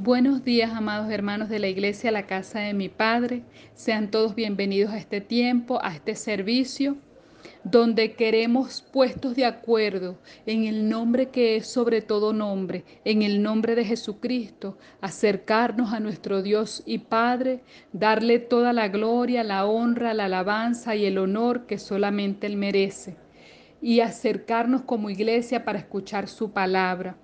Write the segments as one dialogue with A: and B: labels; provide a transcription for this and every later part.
A: Buenos días, amados hermanos de la iglesia, la casa de mi Padre. Sean todos bienvenidos a este tiempo, a este servicio, donde queremos puestos de acuerdo en el nombre que es sobre todo nombre, en el nombre de Jesucristo, acercarnos a nuestro Dios y Padre, darle toda la gloria, la honra, la alabanza y el honor que solamente Él merece, y acercarnos como iglesia para escuchar su palabra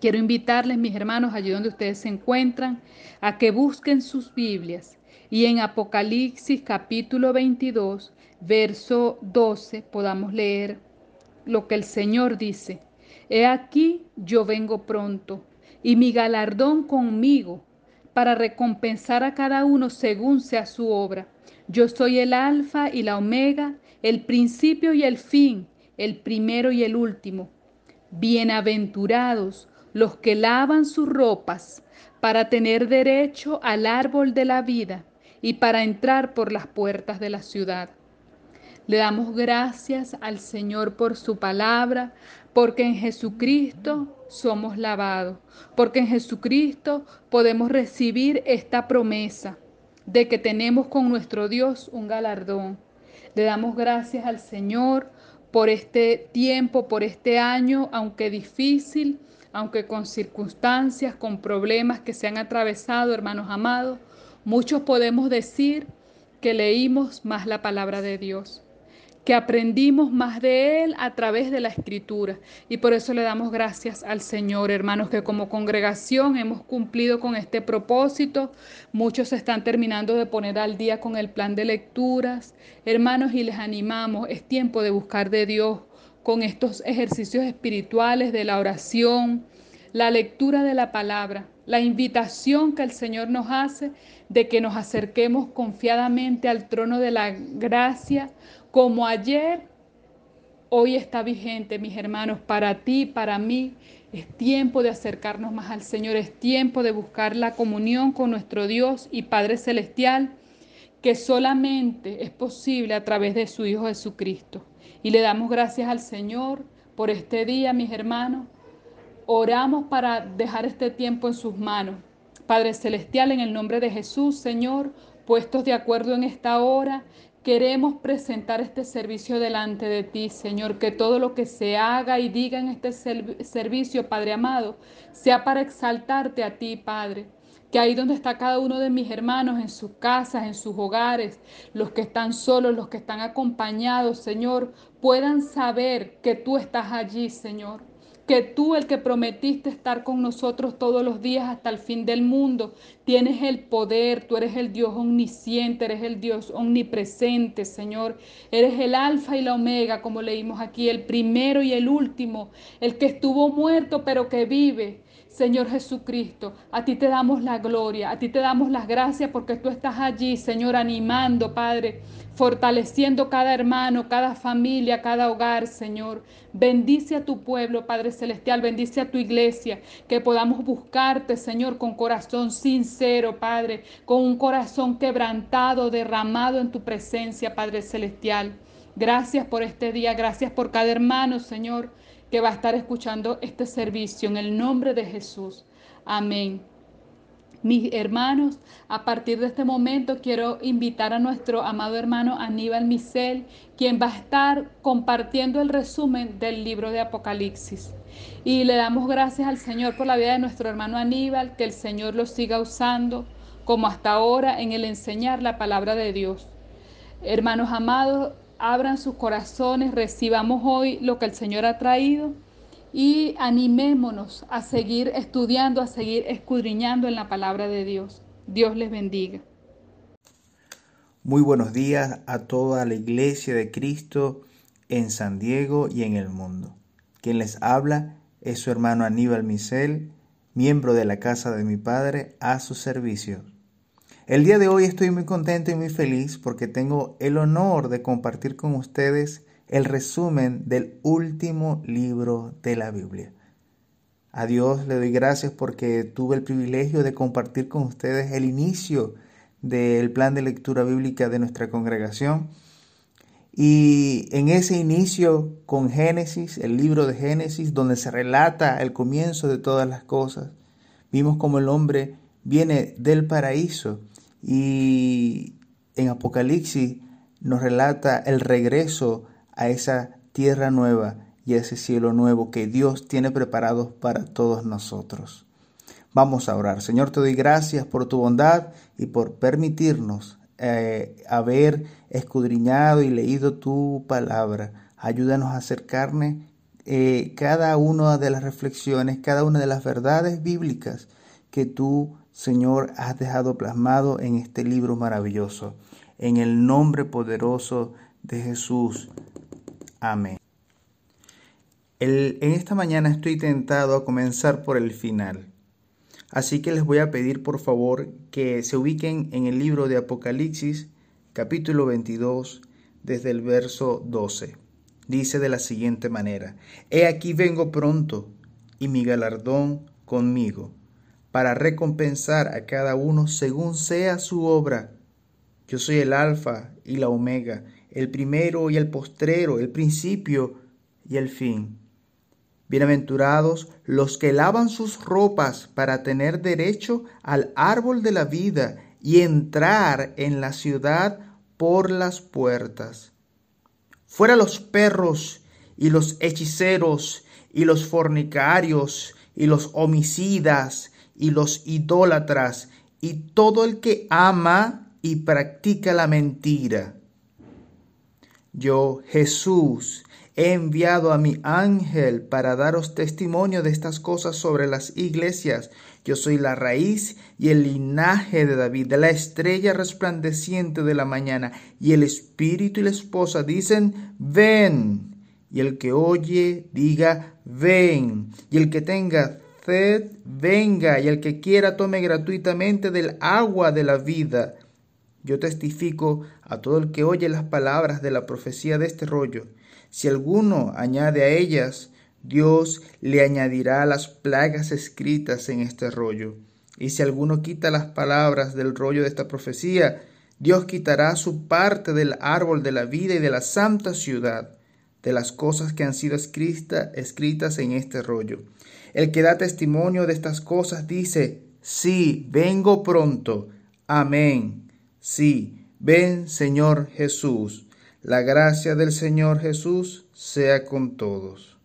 A: Quiero invitarles, mis hermanos, allí donde ustedes se encuentran, a que busquen sus Biblias y en Apocalipsis capítulo 22, verso 12, podamos leer lo que el Señor dice. He aquí yo vengo pronto y mi galardón conmigo para recompensar a cada uno según sea su obra. Yo soy el alfa y la omega, el principio y el fin, el primero y el último. Bienaventurados los que lavan sus ropas para tener derecho al árbol de la vida y para entrar por las puertas de la ciudad. Le damos gracias al Señor por su palabra, porque en Jesucristo somos lavados, porque en Jesucristo podemos recibir esta promesa de que tenemos con nuestro Dios un galardón. Le damos gracias al Señor por este tiempo, por este año, aunque difícil, aunque con circunstancias, con problemas que se han atravesado, hermanos amados, muchos podemos decir que leímos más la palabra de Dios, que aprendimos más de Él a través de la escritura. Y por eso le damos gracias al Señor, hermanos, que como congregación hemos cumplido con este propósito. Muchos están terminando de poner al día con el plan de lecturas. Hermanos, y les animamos, es tiempo de buscar de Dios con estos ejercicios espirituales de la oración, la lectura de la palabra, la invitación que el Señor nos hace de que nos acerquemos confiadamente al trono de la gracia, como ayer, hoy está vigente, mis hermanos, para ti, para mí. Es tiempo de acercarnos más al Señor, es tiempo de buscar la comunión con nuestro Dios y Padre Celestial, que solamente es posible a través de su Hijo Jesucristo. Y le damos gracias al Señor por este día, mis hermanos. Oramos para dejar este tiempo en sus manos. Padre Celestial, en el nombre de Jesús, Señor, puestos de acuerdo en esta hora, queremos presentar este servicio delante de ti, Señor. Que todo lo que se haga y diga en este servicio, Padre amado, sea para exaltarte a ti, Padre que ahí donde está cada uno de mis hermanos, en sus casas, en sus hogares, los que están solos, los que están acompañados, Señor, puedan saber que tú estás allí, Señor. Que tú, el que prometiste estar con nosotros todos los días hasta el fin del mundo, tienes el poder, tú eres el Dios omnisciente, eres el Dios omnipresente, Señor. Eres el alfa y la omega, como leímos aquí, el primero y el último, el que estuvo muerto pero que vive Señor Jesucristo, a ti te damos la gloria, a ti te damos las gracias porque tú estás allí, Señor, animando, Padre, fortaleciendo cada hermano, cada familia, cada hogar, Señor. Bendice a tu pueblo, Padre Celestial, bendice a tu iglesia, que podamos buscarte, Señor, con corazón sincero, Padre, con un corazón quebrantado, derramado en tu presencia, Padre Celestial. Gracias por este día, gracias por cada hermano, Señor que va a estar escuchando este servicio en el nombre de Jesús. Amén. Mis hermanos, a partir de este momento quiero invitar a nuestro amado hermano Aníbal Misel, quien va a estar compartiendo el resumen del libro de Apocalipsis. Y le damos gracias al Señor por la vida de nuestro hermano Aníbal, que el Señor lo siga usando como hasta ahora en el enseñar la palabra de Dios. Hermanos amados, abran sus corazones, recibamos hoy lo que el Señor ha traído y animémonos a seguir estudiando, a seguir escudriñando en la palabra de Dios. Dios les bendiga.
B: Muy buenos días a toda la iglesia de Cristo en San Diego y en el mundo. Quien les habla es su hermano Aníbal Misel, miembro de la casa de mi padre, a su servicio. El día de hoy estoy muy contento y muy feliz porque tengo el honor de compartir con ustedes el resumen del último libro de la Biblia. A Dios le doy gracias porque tuve el privilegio de compartir con ustedes el inicio del plan de lectura bíblica de nuestra congregación. Y en ese inicio con Génesis, el libro de Génesis, donde se relata el comienzo de todas las cosas, Vimos como el hombre viene del paraíso y en Apocalipsis nos relata el regreso a esa tierra nueva y a ese cielo nuevo que Dios tiene preparado para todos nosotros. Vamos a orar. Señor, te doy gracias por tu bondad y por permitirnos eh, haber escudriñado y leído tu palabra. Ayúdanos a acercarnos eh, cada una de las reflexiones, cada una de las verdades bíblicas que tú, Señor, has dejado plasmado en este libro maravilloso. En el nombre poderoso de Jesús. Amén. en esta mañana estoy tentado a comenzar por el final. Así que les voy a pedir por favor que se ubiquen en el libro de Apocalipsis, capítulo 22, desde el verso 12 dice de la siguiente manera, He aquí vengo pronto, y mi galardón conmigo, para recompensar a cada uno según sea su obra. Yo soy el alfa y la omega, el primero y el postrero, el principio y el fin. Bienaventurados los que lavan sus ropas para tener derecho al árbol de la vida y entrar en la ciudad por las puertas. Fuera los perros y los hechiceros y los fornicarios y los homicidas y los idólatras y todo el que ama y practica la mentira. Yo, Jesús, he enviado a mi ángel para daros testimonio de estas cosas sobre las iglesias. Yo soy la raíz y el linaje de David, de la estrella resplandeciente de la mañana. Y el espíritu y la esposa dicen, ven. Y el que oye, diga, ven. Y el que tenga venga. Y el que quiera, tome gratuitamente del agua de la vida. Yo testifico a todo el que oye las palabras de la profecía de este rollo. Si alguno añade a ellas, Dios le añadirá las plagas escritas en este rollo. Y si alguno quita las palabras del rollo de esta profecía, Dios quitará su parte del árbol de la vida y de la santa ciudad, de las cosas que han sido escritas en este rollo. El que da testimonio de estas cosas dice, sí, vengo pronto. Amén. Sí, ven Señor Jesús. La gracia del Señor Jesús sea con todos.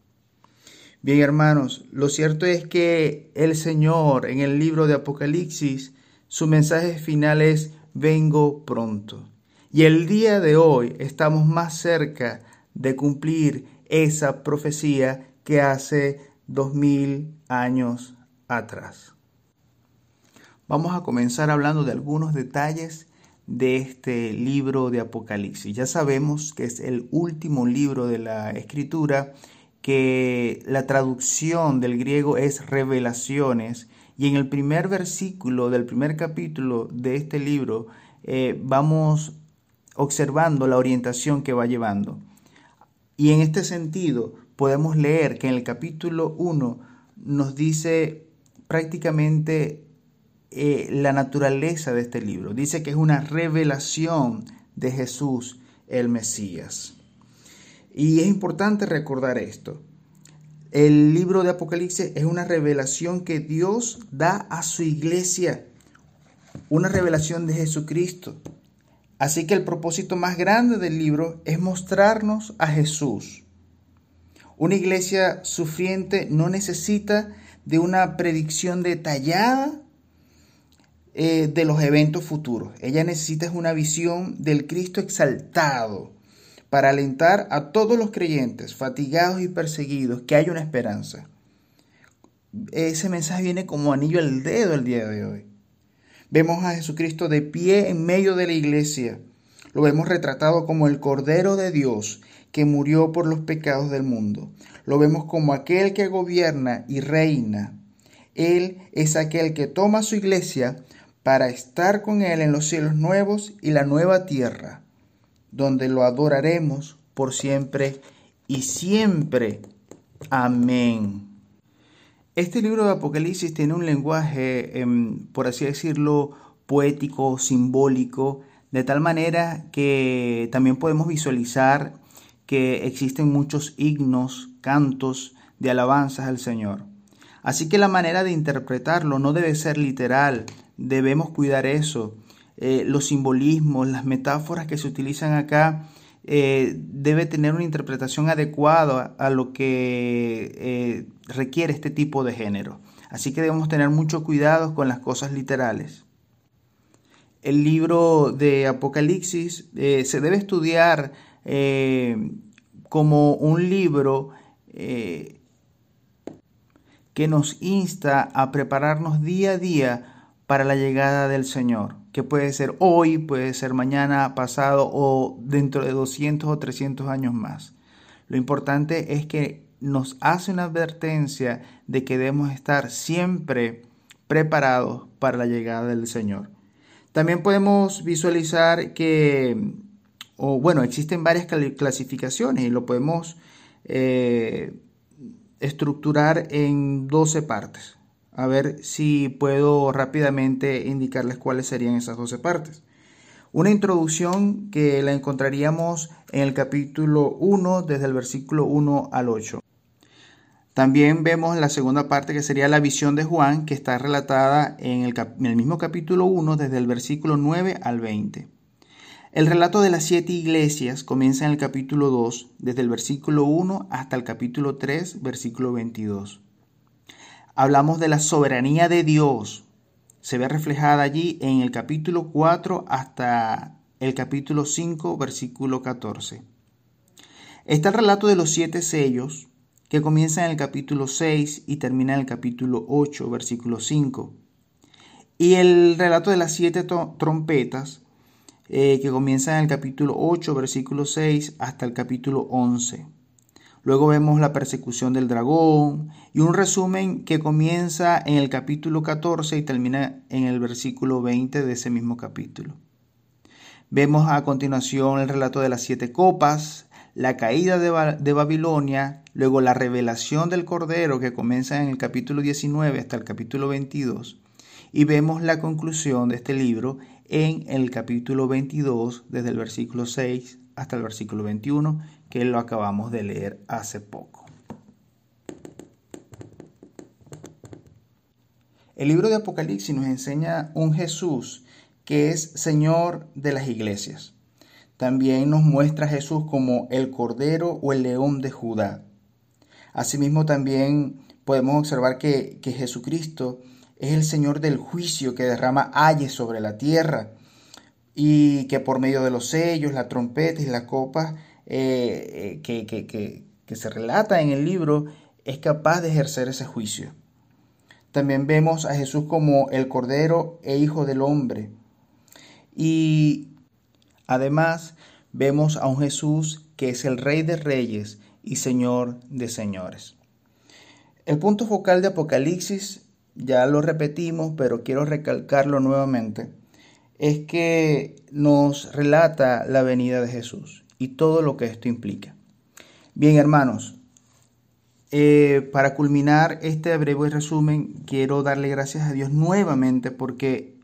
B: Bien hermanos, lo cierto es que el Señor en el libro de Apocalipsis, su mensaje final es, vengo pronto. Y el día de hoy estamos más cerca de cumplir esa profecía que hace dos mil años atrás. Vamos a comenzar hablando de algunos detalles de este libro de Apocalipsis. Ya sabemos que es el último libro de la escritura, que la traducción del griego es revelaciones, y en el primer versículo del primer capítulo de este libro eh, vamos observando la orientación que va llevando. Y en este sentido podemos leer que en el capítulo 1 nos dice prácticamente eh, la naturaleza de este libro. Dice que es una revelación de Jesús el Mesías. Y es importante recordar esto. El libro de Apocalipsis es una revelación que Dios da a su iglesia, una revelación de Jesucristo. Así que el propósito más grande del libro es mostrarnos a Jesús. Una iglesia sufriente no necesita de una predicción detallada eh, de los eventos futuros. Ella necesita una visión del Cristo exaltado para alentar a todos los creyentes, fatigados y perseguidos, que hay una esperanza. Ese mensaje viene como anillo al dedo el día de hoy. Vemos a Jesucristo de pie en medio de la iglesia. Lo vemos retratado como el Cordero de Dios que murió por los pecados del mundo. Lo vemos como aquel que gobierna y reina. Él es aquel que toma su iglesia para estar con Él en los cielos nuevos y la nueva tierra, donde lo adoraremos por siempre y siempre. Amén. Este libro de Apocalipsis tiene un lenguaje, em, por así decirlo, poético, simbólico, de tal manera que también podemos visualizar que existen muchos himnos, cantos de alabanzas al Señor. Así que la manera de interpretarlo no debe ser literal, debemos cuidar eso. Eh, los simbolismos, las metáforas que se utilizan acá, eh, debe tener una interpretación adecuada a lo que eh, requiere este tipo de género. Así que debemos tener mucho cuidado con las cosas literales. El libro de Apocalipsis se debe estudiar como un libro que nos insta a prepararnos día a día para la llegada del Señor, que puede ser hoy, puede ser mañana, pasado o dentro de 200 o 300 años más. Lo importante es que nos hace una advertencia de que debemos estar siempre preparados para la llegada del Señor. También podemos visualizar que, o bueno, existen varias clasificaciones y lo podemos eh, estructurar en 12 partes. A ver si puedo rápidamente indicarles cuáles serían esas 12 partes. Una introducción que la encontraríamos en el capítulo 1 desde el versículo 1 al 8. También vemos la segunda parte que sería la visión de Juan que está relatada en el, en el mismo capítulo 1 desde el versículo 9 al 20. El relato de las siete iglesias comienza en el capítulo 2, desde el versículo 1 hasta el capítulo 3, versículo 22. Hablamos de la soberanía de Dios. Se ve reflejada allí en el capítulo 4 hasta el capítulo 5, versículo 14. Está el relato de los siete sellos, que comienza en el capítulo 6 y termina en el capítulo 8, versículo 5. Y el relato de las siete trompetas, eh, que comienza en el capítulo 8, versículo 6 hasta el capítulo 11. Luego vemos la persecución del dragón y un resumen que comienza en el capítulo 14 y termina en el versículo 20 de ese mismo capítulo. Vemos a continuación el relato de las siete copas, la caída de, de, Babilonia, luego la revelación del Cordero que comienza en el capítulo 19 hasta el capítulo 22, y vemos la conclusión de este libro en el capítulo 22, desde el versículo 6 hasta el versículo 21, que lo acabamos de leer hace poco. El libro de Apocalipsis nos enseña un Jesús que es Señor de las iglesias. También nos muestra a Jesús como el Cordero o el León de Judá. Asimismo también podemos observar que, que Jesucristo es el Señor del juicio que derrama ayes sobre la tierra y que por medio de los sellos, la trompeta y la copa eh, que, que se relata en el libro es capaz de ejercer ese juicio. También vemos a Jesús como el Cordero e Hijo del Hombre. Y además vemos a un Jesús que es el Rey de Reyes y Señor de Señores. El punto focal de Apocalipsis ya lo repetimos, pero quiero recalcarlo nuevamente, es que nos relata la venida de Jesús y todo lo que esto implica. Bien, hermanos, eh, para culminar este breve resumen, quiero darle gracias a Dios nuevamente porque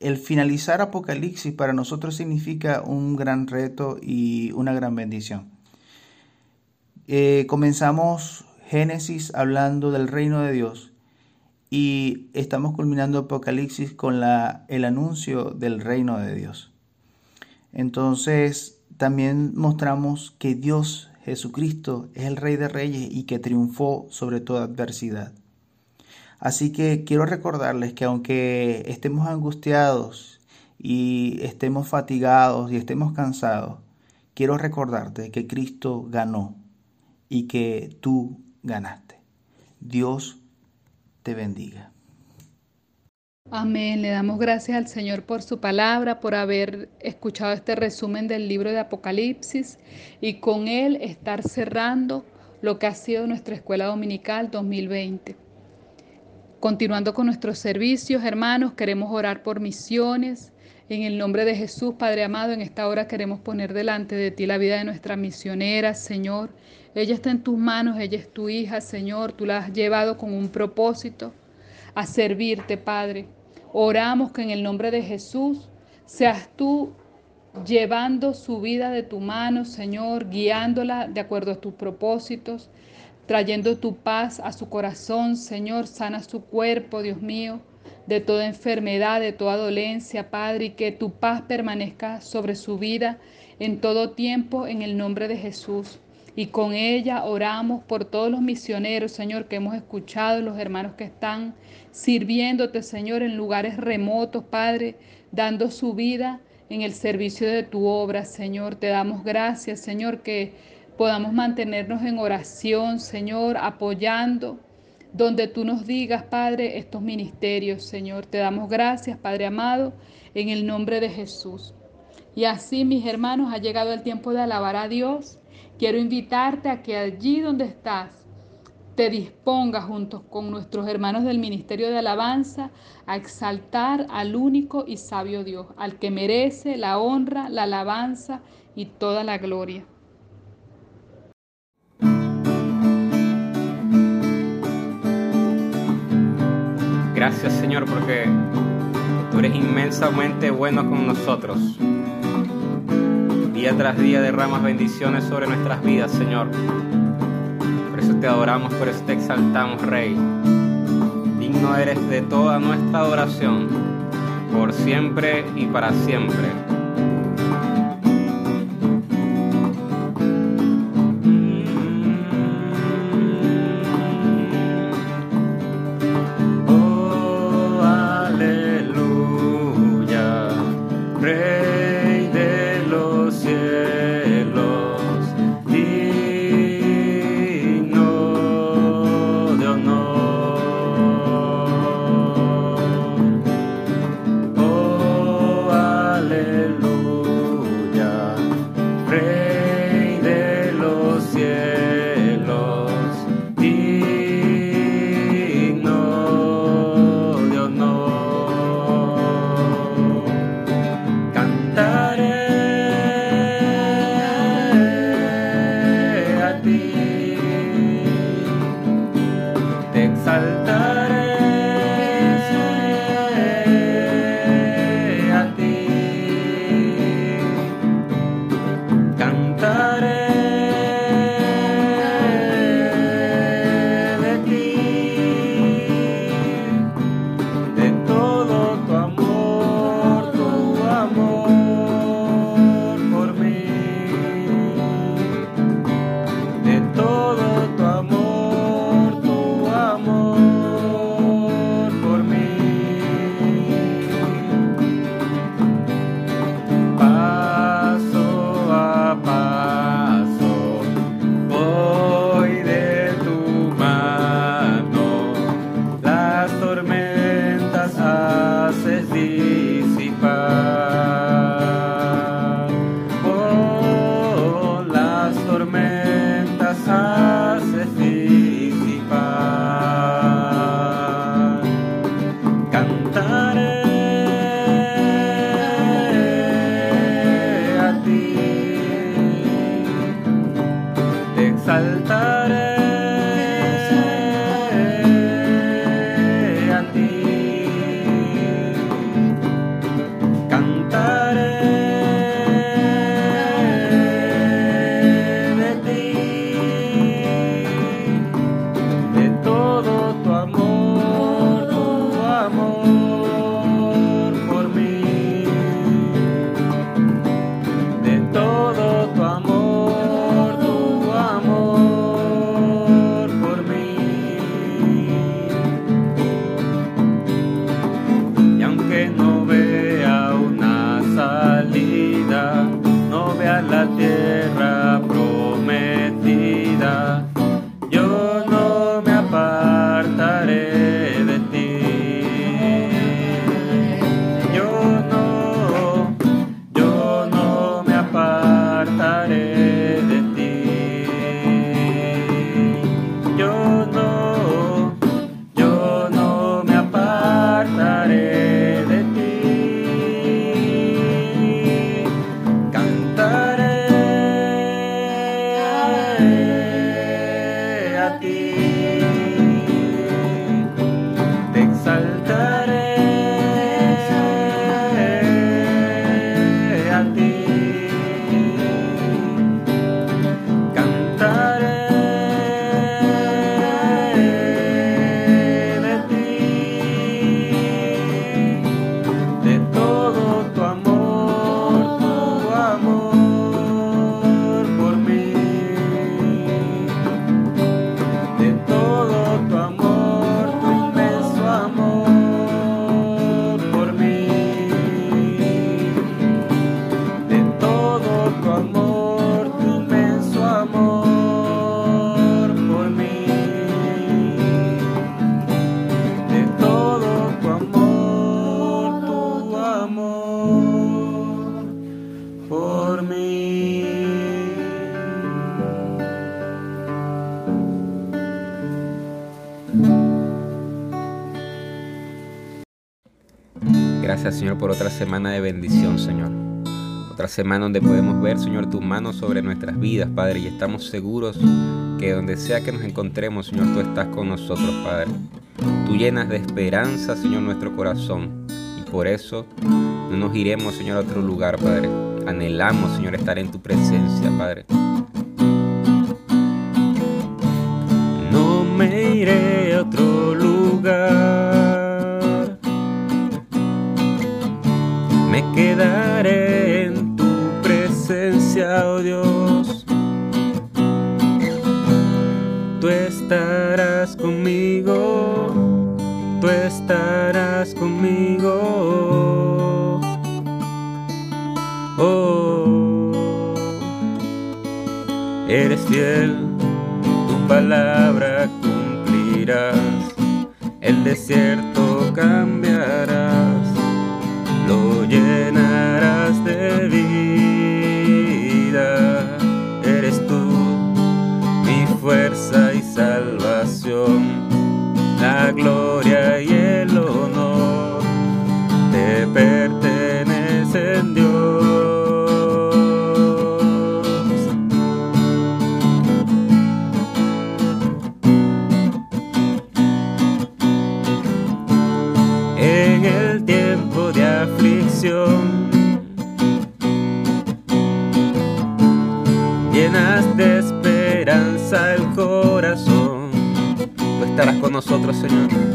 B: el finalizar Apocalipsis para nosotros significa un gran reto y una gran bendición. Eh, comenzamos Génesis hablando del reino de Dios y estamos culminando Apocalipsis con la, el anuncio del reino de Dios. Entonces, también mostramos que Dios, Jesucristo, es el Rey de Reyes y que triunfó sobre toda adversidad. Así que quiero recordarles que aunque estemos angustiados y estemos fatigados y estemos cansados, quiero recordarte que Cristo ganó y que tú ganaste. Dios te bendiga.
A: Amén. Le damos gracias al Señor por su palabra, por haber escuchado este resumen del libro de Apocalipsis y con él estar cerrando lo que ha sido nuestra escuela dominical 2020. Continuando con nuestros servicios, hermanos, queremos orar por misiones. En el nombre de Jesús, Padre amado, en esta hora queremos poner delante de ti la vida de nuestra misionera, Señor. Ella está en tus manos, ella es tu hija, Señor. Tú la has llevado con un propósito a servirte, Padre. Oramos que en el nombre de Jesús seas tú llevando su vida de tu mano, Señor, guiándola de acuerdo a tus propósitos. trayendo tu paz a su corazón, Señor, sana su cuerpo, Dios mío, de toda enfermedad, de toda dolencia, Padre, y que tu paz permanezca sobre su vida en todo tiempo, en el nombre de Jesús. Y con ella oramos por todos los misioneros, Señor, que hemos escuchado, los hermanos que están sirviéndote, Señor, en lugares remotos, Padre, dando su vida en el servicio de tu obra, Señor. Te damos gracias, Señor, que podamos mantenernos en oración, Señor, apoyando donde tú nos digas, Padre, estos ministerios, Señor. Te damos gracias, Padre amado, en el nombre de Jesús. Y así, mis hermanos, ha llegado el tiempo de alabar a Dios. Quiero invitarte a que allí donde estás, te dispongas junto con nuestros hermanos del Ministerio de Alabanza a exaltar al único y sabio Dios, al que merece la honra, la alabanza y toda la gloria.
C: Gracias Señor porque tú eres inmensamente bueno con nosotros. Día tras día derramas bendiciones sobre nuestras vidas, Señor. Por eso te adoramos, por eso te exaltamos, Rey. Digno eres de toda nuestra adoración, por siempre y para siempre. Señor, por otra semana de bendición, Señor. Otra semana donde podemos ver, Señor, tu mano sobre nuestras vidas, Padre. Y estamos seguros que donde sea que nos encontremos, Señor, tú estás con nosotros, Padre. Tú llenas de esperanza, Señor, nuestro corazón. Y por eso no nos iremos, Señor, a otro lugar, Padre. Anhelamos, Señor, estar en tu presencia, Padre.
D: Llenas de esperanza el corazón.
C: Tú estarás con nosotros, Señor.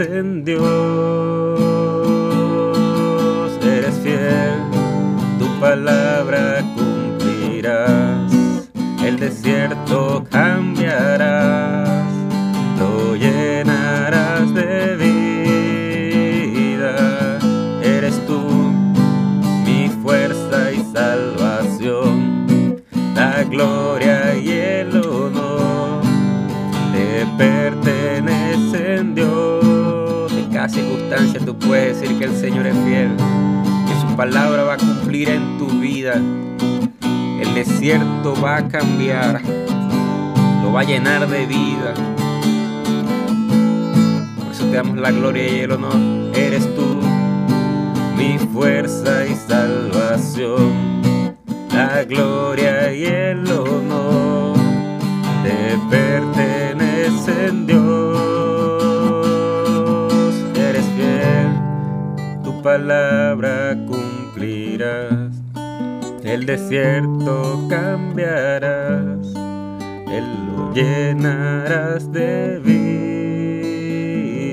D: in palabra
C: va a cumplir en tu vida. El desierto va a cambiar, lo va a llenar de vida. Por eso te damos la gloria y el honor. Eres tú, mi fuerza y salvación. La gloria y el honor te pertenecen Dios. Eres fiel, tu palabra el desierto cambiarás, Él lo llenarás de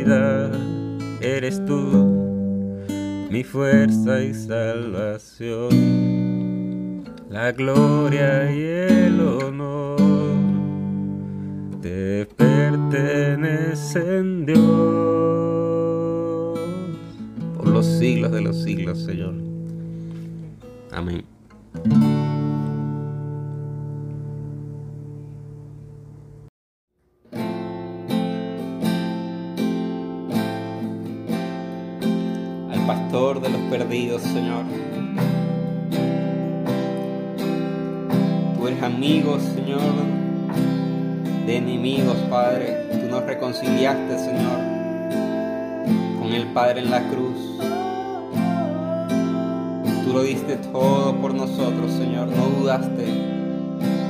C: vida. Eres tú, mi fuerza y salvación. La gloria y el honor te pertenecen Dios por los siglos de los siglos, Señor. Amén.
E: al pastor de los perdidos, Señor. Tú eres amigo, Señor, de enemigos, Padre. Tú nos reconciliaste, Señor, con el Padre en la cruz. Tú lo diste todo por nosotros, Señor. No dudaste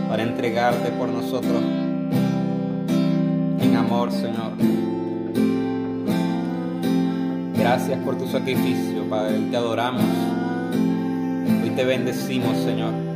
E: para entregarte por nosotros en amor, Señor. Gracias por tu sacrificio, Padre. Te adoramos. Hoy te bendecimos, Señor.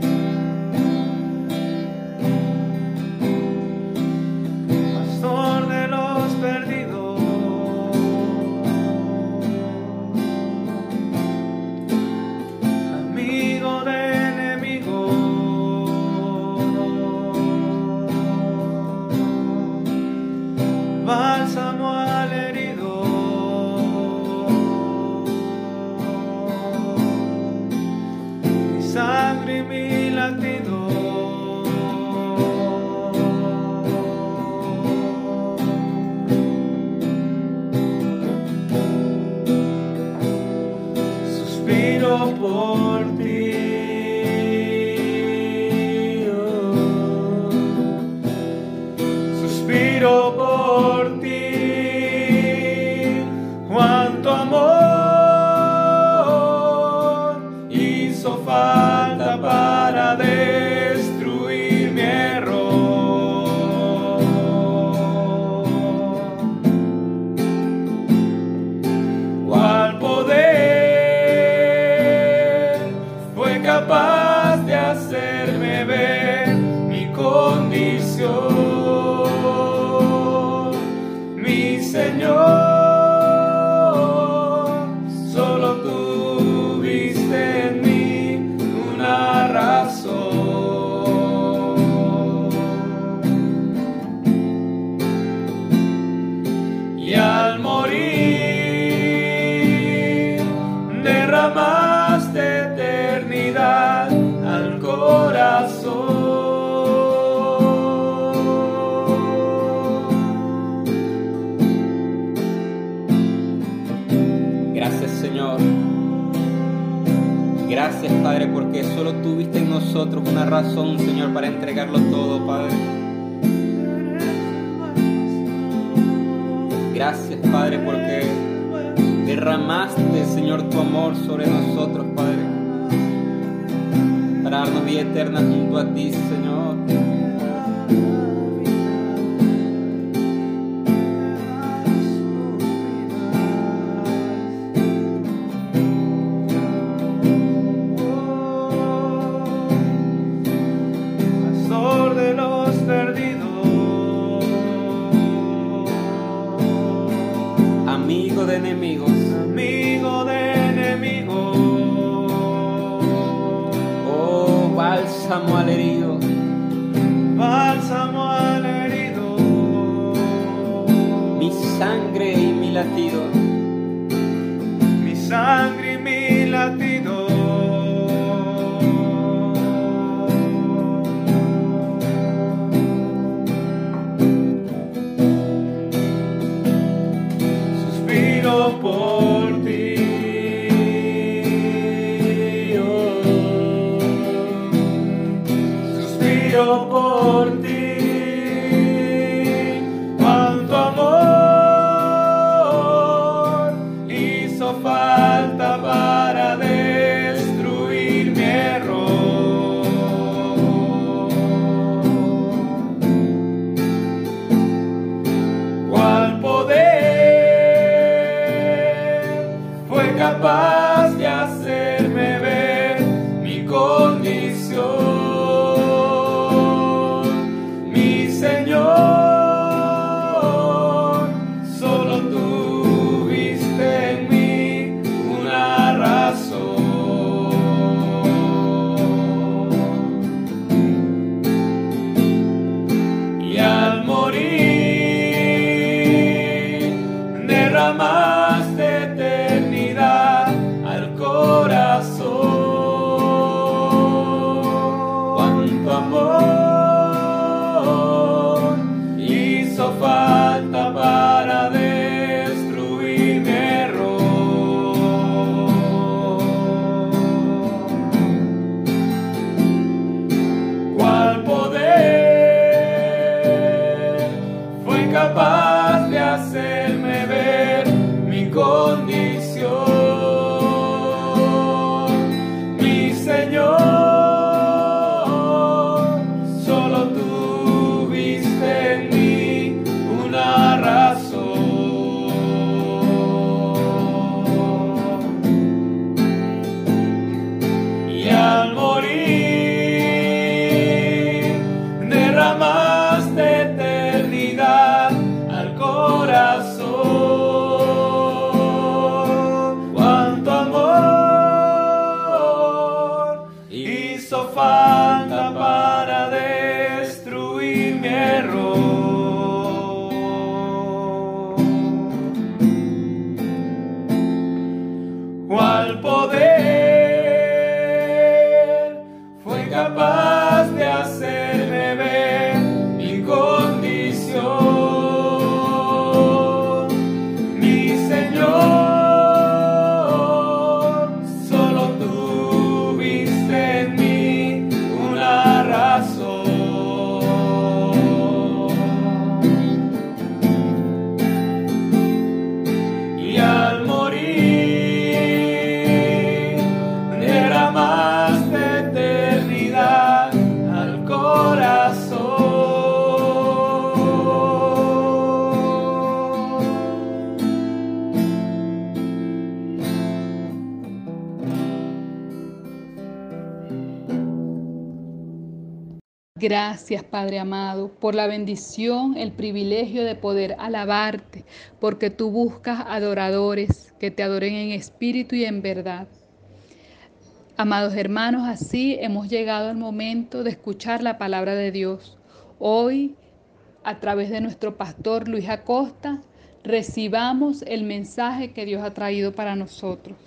E: Nosotros una razón, Señor, para entregarlo todo, Padre. Gracias, Padre, porque derramaste, Señor, tu amor sobre nosotros, Padre. Para darnos vida eterna junto a ti, Señor. Bálsamo al herido.
F: Bálsamo al herido.
E: Mi sangre y mi latido.
F: Mi sangre
A: Gracias, Padre amado, por la bendición, el privilegio de poder alabarte, porque tú buscas adoradores que te adoren en espíritu y en verdad. Amados hermanos, así hemos llegado al momento de escuchar la palabra de Dios. Hoy, a través de nuestro pastor Luis Acosta, recibamos el mensaje que Dios ha traído para nosotros.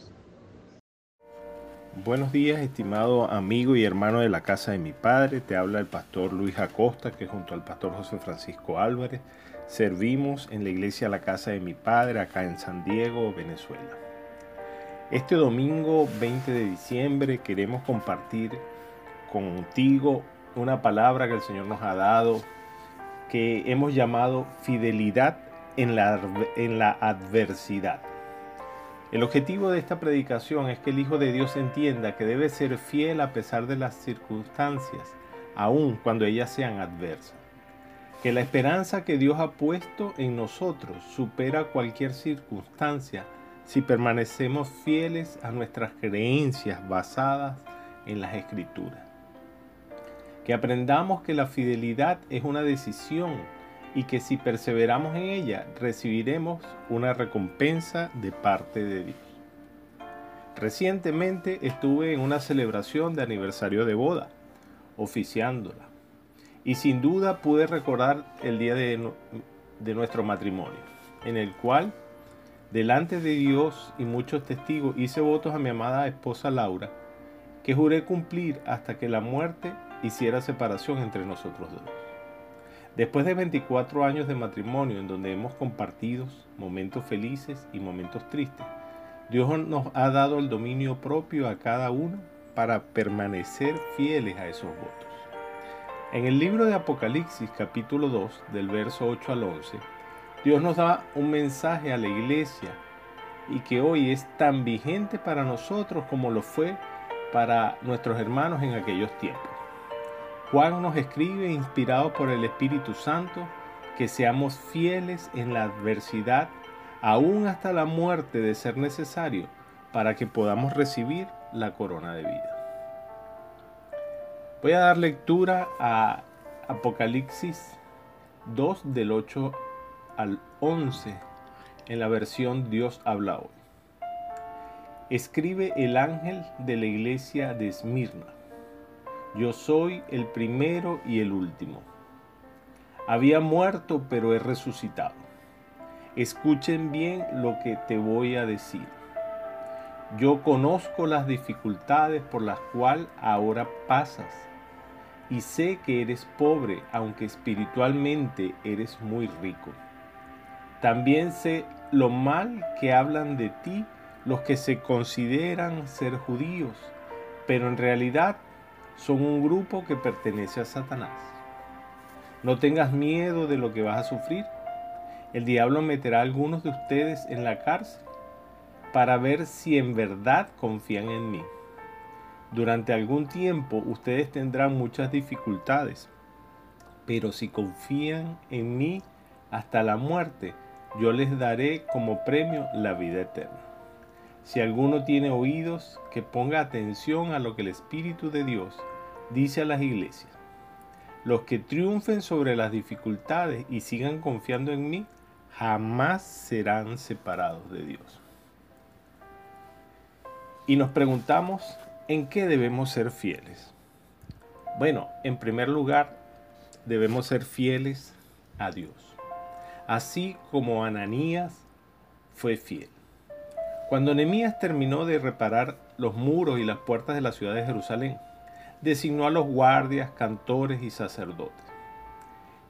G: Buenos días, estimado amigo y hermano de la casa de mi padre. Te habla el pastor Luis Acosta, que junto al pastor José Francisco Álvarez servimos en la iglesia La Casa de mi Padre, acá en San Diego, Venezuela. Este domingo 20 de diciembre queremos compartir contigo una palabra que el Señor nos ha dado, que hemos llamado fidelidad en la, en la adversidad. El objetivo de esta predicación es que el Hijo de Dios entienda que debe ser fiel a pesar de las circunstancias, aun cuando ellas sean adversas. Que la esperanza que Dios ha puesto en nosotros supera cualquier circunstancia si permanecemos fieles a nuestras creencias basadas en las escrituras. Que aprendamos que la fidelidad es una decisión y que si perseveramos en ella recibiremos una recompensa de parte de Dios. Recientemente estuve en una celebración de aniversario de boda, oficiándola, y sin duda pude recordar el día de, de nuestro matrimonio, en el cual, delante de Dios y muchos testigos, hice votos a mi amada esposa Laura, que juré cumplir hasta que la muerte hiciera separación entre nosotros dos. Después de 24 años de matrimonio en donde hemos compartido momentos felices y momentos tristes, Dios nos ha dado el dominio propio a cada uno para permanecer fieles a esos votos. En el libro de Apocalipsis capítulo 2 del verso 8 al 11, Dios nos da un mensaje a la iglesia y que hoy es tan vigente para nosotros como lo fue para nuestros hermanos en aquellos tiempos. Juan nos escribe, inspirado por el Espíritu Santo, que seamos fieles en la adversidad, aún hasta la muerte de ser necesario, para que podamos recibir la corona de vida. Voy a dar lectura a Apocalipsis 2 del 8 al 11 en la versión Dios habla hoy. Escribe el ángel de la iglesia de Esmirna. Yo soy el primero y el último. Había muerto, pero he resucitado. Escuchen bien lo que te voy a decir. Yo conozco las dificultades por las cuales ahora pasas y sé que eres pobre, aunque espiritualmente eres muy rico. También sé lo mal que hablan de ti los que se consideran ser judíos, pero en realidad son un grupo que pertenece a Satanás. No tengas miedo de lo que vas a sufrir. El diablo meterá a algunos de ustedes en la cárcel para ver si en verdad confían en mí. Durante algún tiempo ustedes tendrán muchas dificultades, pero si confían en mí hasta la muerte, yo les daré como premio la vida eterna. Si alguno tiene oídos, que ponga atención a lo que el Espíritu de Dios dice a las iglesias. Los que triunfen sobre las dificultades y sigan confiando en mí, jamás serán separados de Dios. Y nos preguntamos, ¿en qué debemos ser fieles? Bueno, en primer lugar, debemos ser fieles a Dios, así como Ananías fue fiel. Cuando Nehemías terminó de reparar los muros y las puertas de la ciudad de Jerusalén, designó a los guardias, cantores y sacerdotes.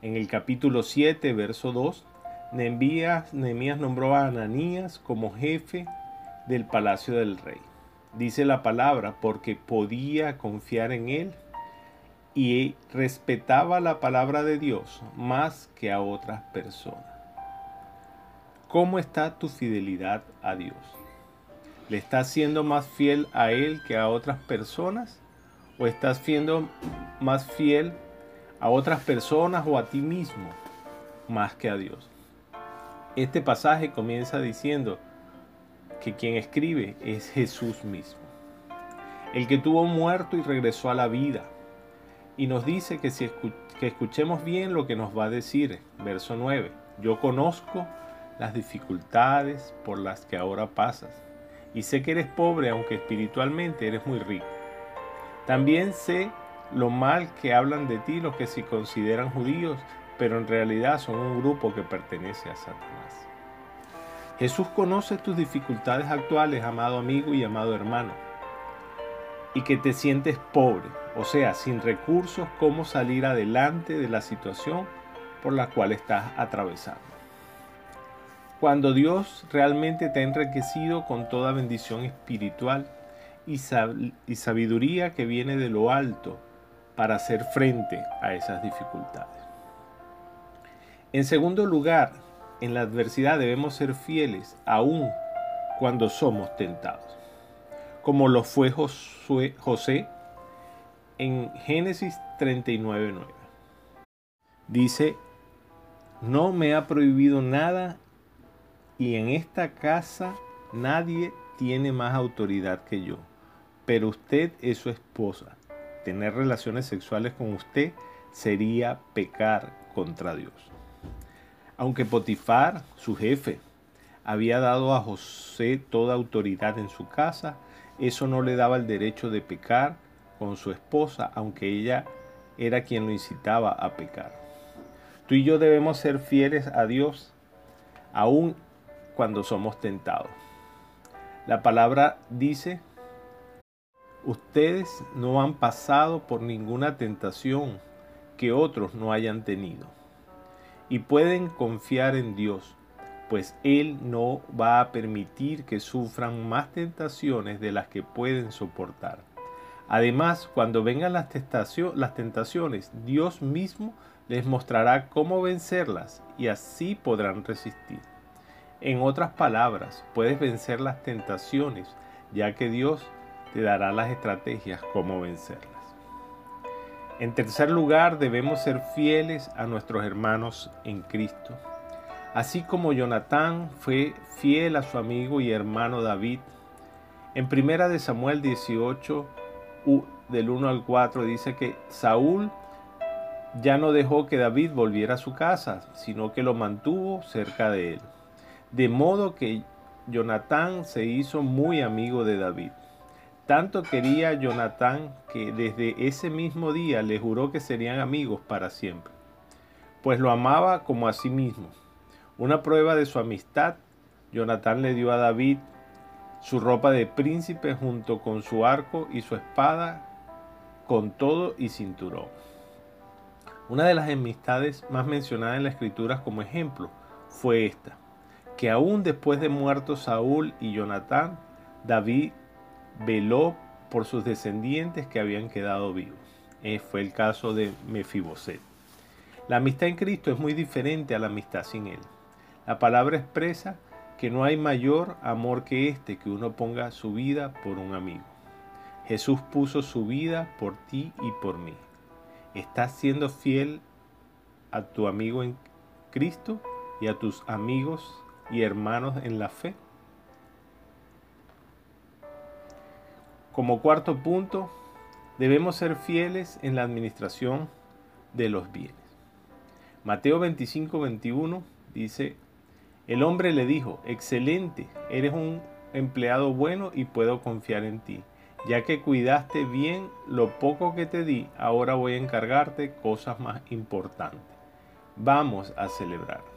G: En el capítulo 7, verso 2, Nehemías, nombró a Ananías como jefe del palacio del rey. Dice la palabra porque podía confiar en él y respetaba la palabra de Dios más que a otras personas. ¿Cómo está tu fidelidad a Dios? ¿Le estás siendo más fiel a Él que a otras personas? ¿O estás siendo más fiel a otras personas o a ti mismo más que a Dios? Este pasaje comienza diciendo que quien escribe es Jesús mismo, el que tuvo muerto y regresó a la vida. Y nos dice que, si escuchemos bien lo que nos va a decir, verso 9, yo conozco las dificultades por las que ahora pasas y sé que eres pobre aunque espiritualmente eres muy rico. También sé lo mal que hablan de ti los que se consideran judíos, pero en realidad son un grupo que pertenece a Satanás. Jesús conoce tus dificultades actuales, amado amigo y amado hermano, y que te sientes pobre, o sea, sin recursos, cómo salir adelante de la situación por la cual estás atravesando cuando Dios realmente te ha enriquecido con toda bendición espiritual y, sabiduría que viene de lo alto para hacer frente a esas dificultades. En segundo lugar, en la adversidad debemos ser fieles aún cuando somos tentados, como lo fue José en Génesis 39.9. Dice, no me ha prohibido nada y en esta casa nadie tiene más autoridad que yo, pero usted es su esposa. Tener relaciones sexuales con usted sería pecar contra Dios. Aunque Potifar, su jefe, había dado a José toda autoridad en su casa, eso no le daba el derecho de pecar con su esposa, aunque ella era quien lo incitaba a pecar. Tú y yo debemos ser fieles a Dios, aún cuando somos tentados. La palabra dice, ustedes no han pasado por ninguna tentación que otros no hayan tenido. Y pueden confiar en Dios, pues Él no va a permitir que sufran más tentaciones de las que pueden soportar. Además, cuando vengan las, tentaciones, Dios mismo les mostrará cómo vencerlas y así podrán resistir. En otras palabras, puedes vencer las tentaciones, ya que Dios te dará las estrategias cómo vencerlas. En tercer lugar, debemos ser fieles a nuestros hermanos en Cristo. Así como Jonatán fue fiel a su amigo y hermano David. En primera de Samuel 18, del 1 al 4, dice que Saúl ya no dejó que David volviera a su casa, sino que lo mantuvo cerca de él. De modo que Jonatán se hizo muy amigo de David. Tanto quería Jonatán que desde ese mismo día le juró que serían amigos para siempre, pues lo amaba como a sí mismo. Una prueba de su amistad, Jonatán le dio a David su ropa de príncipe junto con su arco y su espada, con todo y cinturón. Una de las amistades más mencionadas en las escrituras como ejemplo fue esta que aún después de muertos Saúl y Jonatán, David veló por sus descendientes que habían quedado vivos. Eh, fue el caso de Mefiboset. La amistad en Cristo es muy diferente a la amistad sin Él. La palabra expresa que no hay mayor amor que este, que uno ponga su vida por un amigo. Jesús puso su vida por ti y por mí. ¿Estás siendo fiel a tu amigo en Cristo y a tus amigos y hermanos en la fe? Como cuarto punto, debemos ser fieles en la administración de los bienes. Mateo 25, 21 dice, el hombre le dijo, excelente, eres un empleado bueno y puedo confiar en ti. Ya que cuidaste bien lo poco que te di, ahora voy a encargarte cosas más importantes. Vamos a celebrar.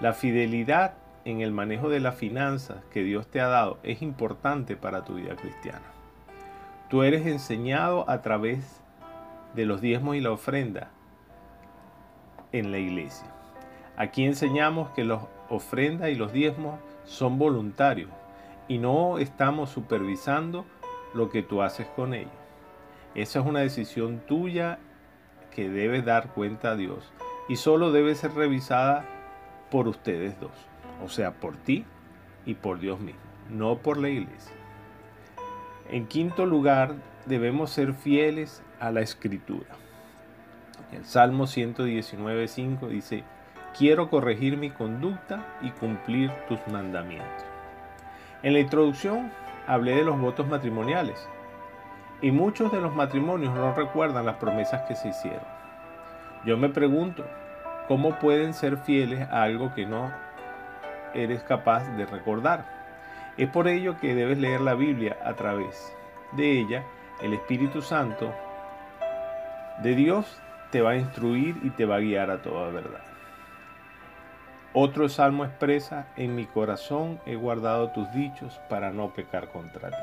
G: La fidelidad en el manejo de las finanzas que Dios te ha dado es importante para tu vida cristiana. Tú eres enseñado a través de los diezmos y la ofrenda en la iglesia. Aquí enseñamos que las ofrendas y los diezmos son voluntarios y no estamos supervisando lo que tú haces con ellos. Esa es una decisión tuya que debes dar cuenta a Dios y solo debe ser revisada por ustedes dos, o sea, por ti y por Dios mismo, no por la iglesia. En quinto lugar, debemos ser fieles a la escritura. El Salmo 119.5 dice, quiero corregir mi conducta y cumplir tus mandamientos. En la introducción hablé de los votos matrimoniales y muchos de los matrimonios no recuerdan las promesas que se hicieron. Yo me pregunto, ¿cómo pueden ser fieles a algo que no eres capaz de recordar? Es por ello que debes leer la Biblia a través de ella. El Espíritu Santo de Dios te va a instruir y te va a guiar a toda verdad. Otro salmo expresa, en mi corazón he guardado tus dichos para no pecar contra ti.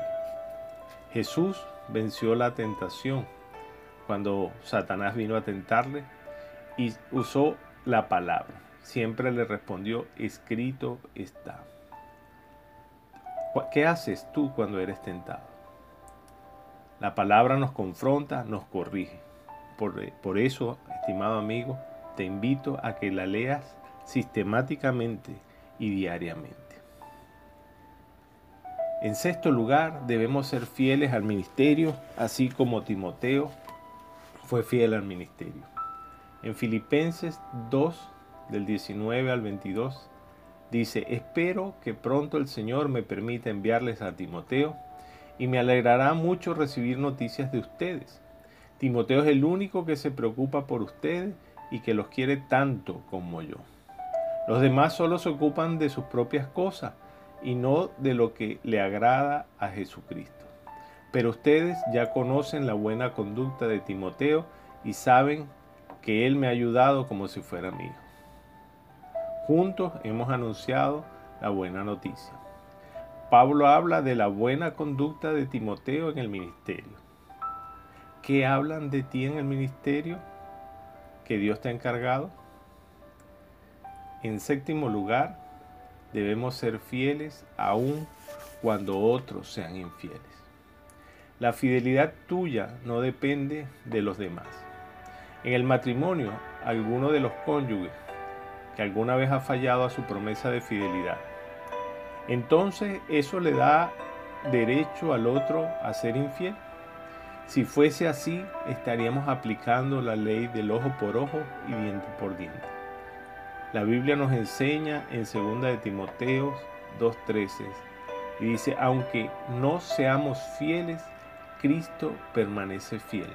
G: Jesús venció la tentación cuando Satanás vino a tentarle y usó la palabra. Siempre le respondió, escrito está. ¿Qué haces tú cuando eres tentado? La palabra nos confronta, nos corrige. Por, por eso, estimado amigo, te invito a que la leas sistemáticamente y diariamente. En sexto lugar, debemos ser fieles al ministerio, así como Timoteo fue fiel al ministerio. En Filipenses 2, del 19 al 22, dice, espero que pronto el Señor me permita enviarles a Timoteo y me alegrará mucho recibir noticias de ustedes. Timoteo es el único que se preocupa por ustedes y que los quiere tanto como yo. Los demás solo se ocupan de sus propias cosas y no de lo que le agrada a Jesucristo. Pero ustedes ya conocen la buena conducta de Timoteo y saben que él me ha ayudado como si fuera hijo. Juntos hemos anunciado la buena noticia. Pablo habla de la buena conducta de Timoteo en el ministerio. ¿Qué hablan de ti en el ministerio que Dios te ha encargado? En séptimo lugar, debemos ser fieles aun cuando otros sean infieles. La fidelidad tuya no depende de los demás. En el matrimonio, alguno de los cónyuges que alguna vez ha fallado a su promesa de fidelidad, entonces eso le da derecho al otro a ser infiel. Si fuese así, estaríamos aplicando la ley del ojo por ojo y diente por diente. La Biblia nos enseña en 2 de Timoteo 2.13 y dice, aunque no seamos fieles, Cristo permanece fiel,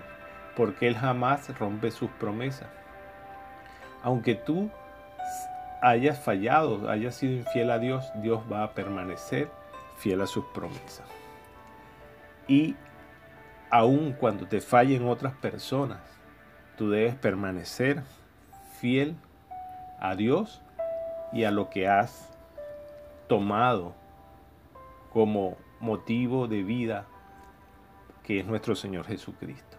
G: porque Él jamás rompe sus promesas. Aunque tú hayas fallado, hayas sido infiel a Dios, Dios va a permanecer fiel a sus promesas. Y aun cuando te fallen otras personas, tú debes permanecer fiel a Dios y a lo que has tomado como motivo de vida que es nuestro Señor Jesucristo.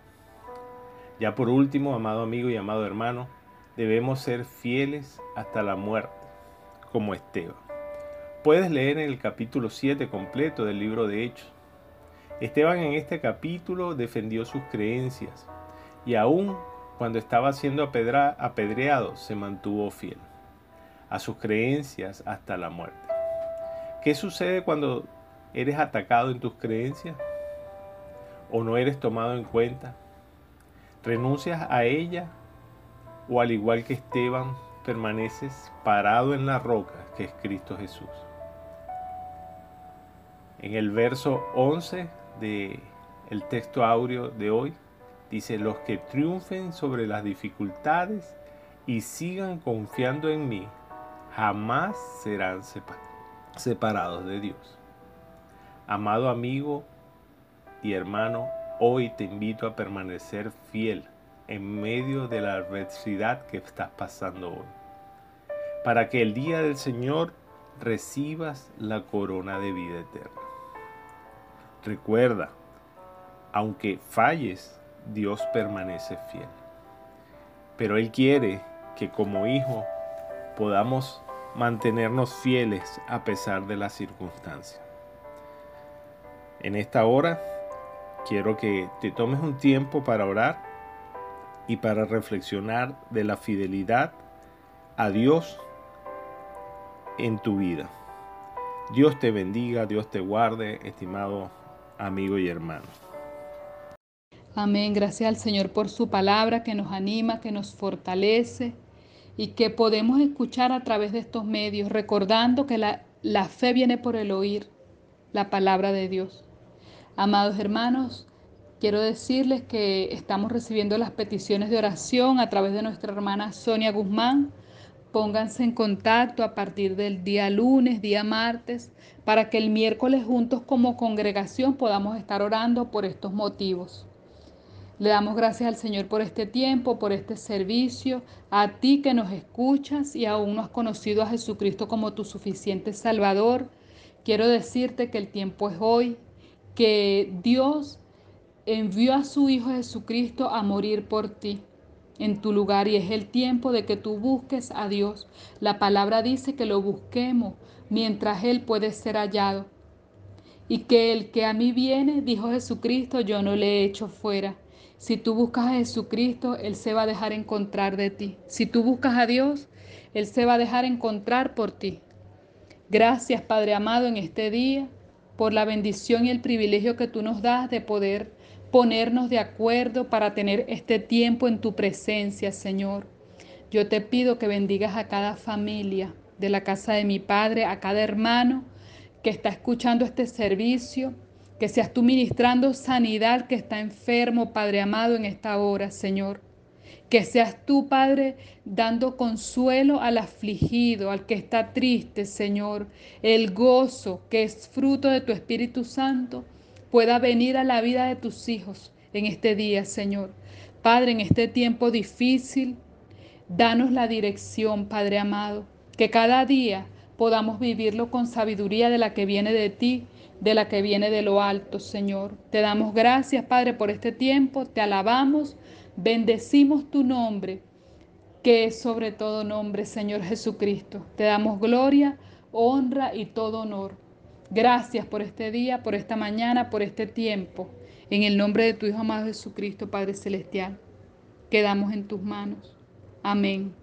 G: Ya por último, amado amigo y amado hermano, debemos ser fieles hasta la muerte, como Esteban. Puedes leer en el capítulo 7 completo del libro de Hechos. Esteban en este capítulo defendió sus creencias y aún cuando estaba siendo apedreado, se mantuvo fiel. a sus creencias hasta la muerte. ¿Qué sucede cuando eres atacado en tus creencias o no eres tomado en cuenta? ¿Renuncias a ella o al igual que Esteban permaneces parado en la roca que es Cristo Jesús? En el verso 11 del el texto áureo de hoy dice, los que triunfen sobre las dificultades y sigan confiando en mí, jamás serán separados de Dios. Amado amigo y hermano, hoy te invito a permanecer fiel en medio de la adversidad que estás pasando hoy, para que el día del Señor recibas la corona de vida eterna. Recuerda, aunque falles, Dios permanece fiel. Pero Él quiere que como hijo podamos mantenernos fieles a pesar de las circunstancias. En esta hora quiero que te tomes un tiempo para orar y para reflexionar de la fidelidad a Dios en tu vida. Dios te bendiga, Dios te guarde, estimado amigo y hermano.
A: Amén. Gracias al Señor por su palabra que nos anima, que nos fortalece y que podemos escuchar a través de estos medios, recordando que la, la fe viene por el oír la palabra de Dios. Amados hermanos, quiero decirles que estamos recibiendo las peticiones de oración a través de nuestra hermana Sonia Guzmán. Pónganse en contacto a partir del día lunes, día martes, para que el miércoles juntos como congregación podamos estar orando por estos motivos. Le damos gracias al Señor por este tiempo, por este servicio, a ti que nos escuchas y aún no has conocido a Jesucristo como tu suficiente Salvador. Quiero decirte que el tiempo es hoy, que Dios envió a su Hijo Jesucristo a morir por ti en tu lugar y es el tiempo de que tú busques a Dios. La palabra dice que lo busquemos mientras Él puede ser hallado. Y que el que a mí viene, dijo Jesucristo, yo no le he hecho fuera. Si tú buscas a Jesucristo, Él se va a dejar encontrar de ti. Si tú buscas a Dios, Él se va a dejar encontrar por ti. Gracias, Padre amado, en este día, por la bendición y el privilegio que tú nos das de poder ponernos de acuerdo para tener este tiempo en tu presencia, Señor. Yo te pido que bendigas a cada familia de la casa de mi Padre, a cada hermano que está escuchando este servicio que seas tú ministrando sanidad que está enfermo, Padre amado, en esta hora, Señor. Que seas tú, Padre, dando consuelo al afligido, al que está triste, Señor. El gozo que es fruto de tu Espíritu Santo pueda venir a la vida de tus hijos en este día, Señor. Padre, en este tiempo difícil, danos la dirección, Padre amado. Que cada día podamos vivirlo con sabiduría de la que viene de ti de la que viene de lo alto, Señor. Te damos gracias, Padre, por este tiempo, te alabamos, bendecimos tu nombre, que es sobre todo nombre, Señor Jesucristo. Te damos gloria, honra y todo honor. Gracias por este día, por esta mañana, por este tiempo. En el nombre de tu Hijo amado Jesucristo, Padre Celestial, quedamos en tus manos. Amén.